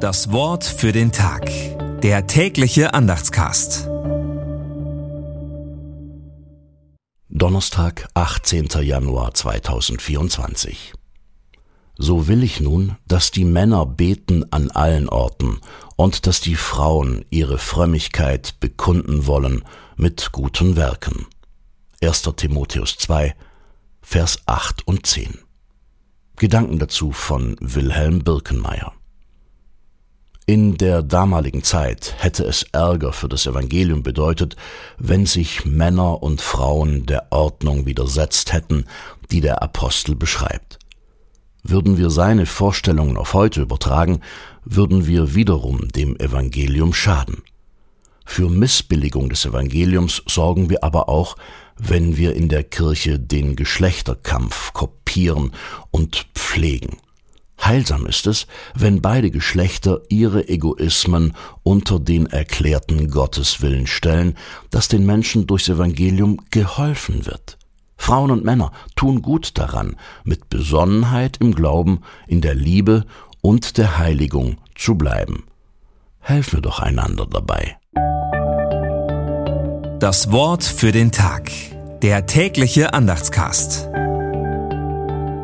Das Wort für den Tag. Der tägliche Andachtscast. Donnerstag, 18. Januar 2024. So will ich nun, dass die Männer beten an allen Orten und dass die Frauen ihre Frömmigkeit bekunden wollen mit guten Werken. 1. Timotheus 2, Vers 8 und 10. Gedanken dazu von Wilhelm Birkenmeier. In der damaligen Zeit hätte es Ärger für das Evangelium bedeutet, wenn sich Männer und Frauen der Ordnung widersetzt hätten, die der Apostel beschreibt. Würden wir seine Vorstellungen auf heute übertragen, würden wir wiederum dem Evangelium schaden. Für Missbilligung des Evangeliums sorgen wir aber auch, wenn wir in der Kirche den Geschlechterkampf kopieren und pflegen. Heilsam ist es, wenn beide Geschlechter ihre Egoismen unter den erklärten Gotteswillen stellen, dass den Menschen durchs Evangelium geholfen wird. Frauen und Männer tun gut daran, mit Besonnenheit im Glauben, in der Liebe und der Heiligung zu bleiben. Helfen wir doch einander dabei. Das Wort für den Tag. Der tägliche Andachtscast.